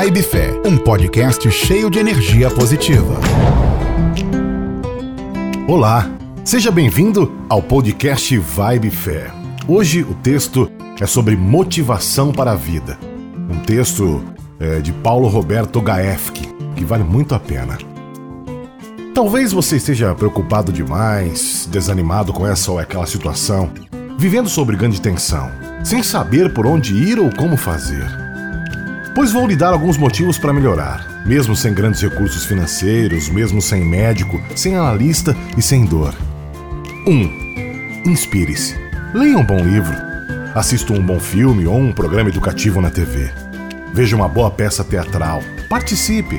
Vibe Fé, um podcast cheio de energia positiva. Olá, seja bem-vindo ao podcast Vibe Fé. Hoje o texto é sobre motivação para a vida. Um texto é, de Paulo Roberto Gaefke, que vale muito a pena. Talvez você esteja preocupado demais, desanimado com essa ou aquela situação, vivendo sob grande tensão, sem saber por onde ir ou como fazer. Pois vou lhe dar alguns motivos para melhorar, mesmo sem grandes recursos financeiros, mesmo sem médico, sem analista e sem dor. 1. Um, Inspire-se. Leia um bom livro. Assista um bom filme ou um programa educativo na TV. Veja uma boa peça teatral. Participe.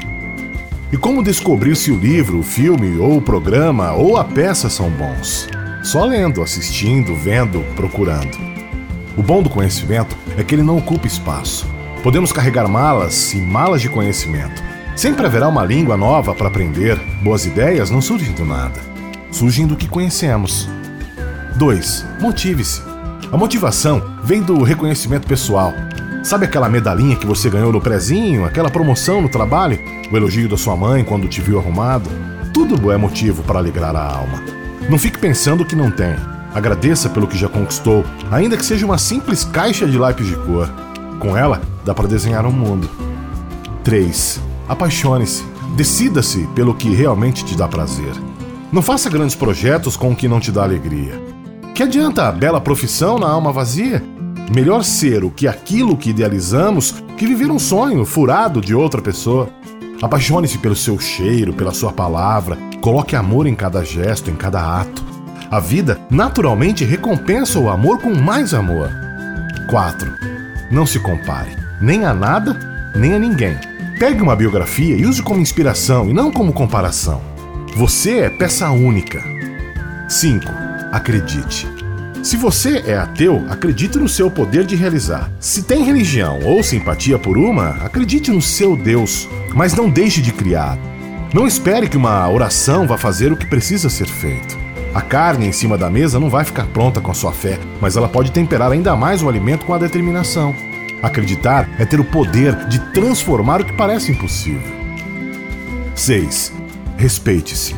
E como descobrir se o livro, o filme ou o programa ou a peça são bons? Só lendo, assistindo, vendo, procurando. O bom do conhecimento é que ele não ocupa espaço. Podemos carregar malas e malas de conhecimento. Sempre haverá uma língua nova para aprender. Boas ideias não surgem do nada. Surgem do que conhecemos. 2. Motive-se. A motivação vem do reconhecimento pessoal. Sabe aquela medalhinha que você ganhou no prezinho, aquela promoção no trabalho, o elogio da sua mãe quando te viu arrumado? Tudo é motivo para alegrar a alma. Não fique pensando que não tem. Agradeça pelo que já conquistou, ainda que seja uma simples caixa de lápis de cor. Com ela, dá para desenhar um mundo. 3. Apaixone-se. Decida-se pelo que realmente te dá prazer. Não faça grandes projetos com o que não te dá alegria. Que adianta a bela profissão na alma vazia? Melhor ser o que aquilo que idealizamos que viver um sonho furado de outra pessoa. Apaixone-se pelo seu cheiro, pela sua palavra, coloque amor em cada gesto, em cada ato. A vida naturalmente recompensa o amor com mais amor. 4. Não se compare, nem a nada, nem a ninguém. Pegue uma biografia e use como inspiração e não como comparação. Você é peça única. 5. Acredite. Se você é ateu, acredite no seu poder de realizar. Se tem religião ou simpatia por uma, acredite no seu Deus, mas não deixe de criar. Não espere que uma oração vá fazer o que precisa ser feito. A carne em cima da mesa não vai ficar pronta com a sua fé, mas ela pode temperar ainda mais o alimento com a determinação. Acreditar é ter o poder de transformar o que parece impossível. 6. Respeite-se.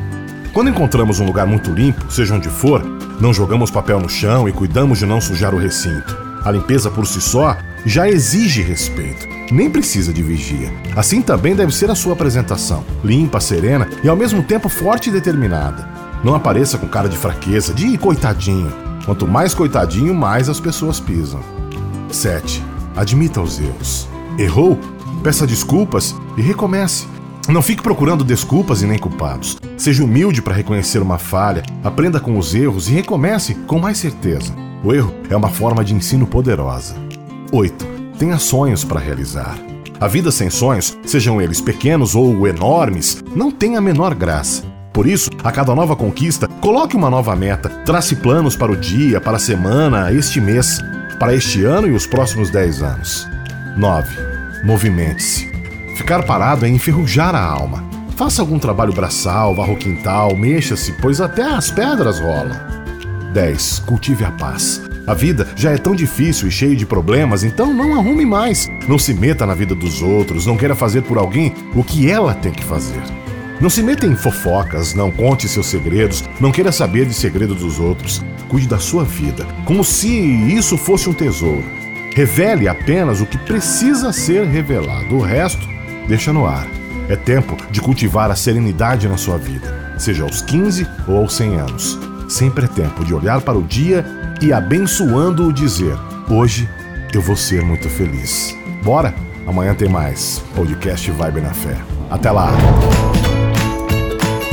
Quando encontramos um lugar muito limpo, seja onde for, não jogamos papel no chão e cuidamos de não sujar o recinto. A limpeza por si só já exige respeito, nem precisa de vigia. Assim também deve ser a sua apresentação, limpa, serena e ao mesmo tempo forte e determinada. Não apareça com cara de fraqueza, de coitadinho. Quanto mais coitadinho, mais as pessoas pisam. 7. Admita os erros. Errou? Peça desculpas e recomece. Não fique procurando desculpas e nem culpados. Seja humilde para reconhecer uma falha, aprenda com os erros e recomece com mais certeza. O erro é uma forma de ensino poderosa. 8. Tenha sonhos para realizar. A vida sem sonhos, sejam eles pequenos ou enormes, não tem a menor graça. Por isso, a cada nova conquista, coloque uma nova meta, trace planos para o dia, para a semana, este mês, para este ano e os próximos 10 anos. 9. Movimente-se. Ficar parado é enferrujar a alma. Faça algum trabalho braçal, varra o quintal, mexa-se, pois até as pedras rolam. 10. Cultive a paz. A vida já é tão difícil e cheia de problemas, então não arrume mais. Não se meta na vida dos outros, não queira fazer por alguém o que ela tem que fazer. Não se meta em fofocas, não conte seus segredos, não queira saber de segredo dos outros. Cuide da sua vida, como se isso fosse um tesouro. Revele apenas o que precisa ser revelado, o resto deixa no ar. É tempo de cultivar a serenidade na sua vida, seja aos 15 ou aos 100 anos. Sempre é tempo de olhar para o dia e abençoando-o dizer: Hoje eu vou ser muito feliz. Bora? Amanhã tem mais. Podcast Vibe na Fé. Até lá!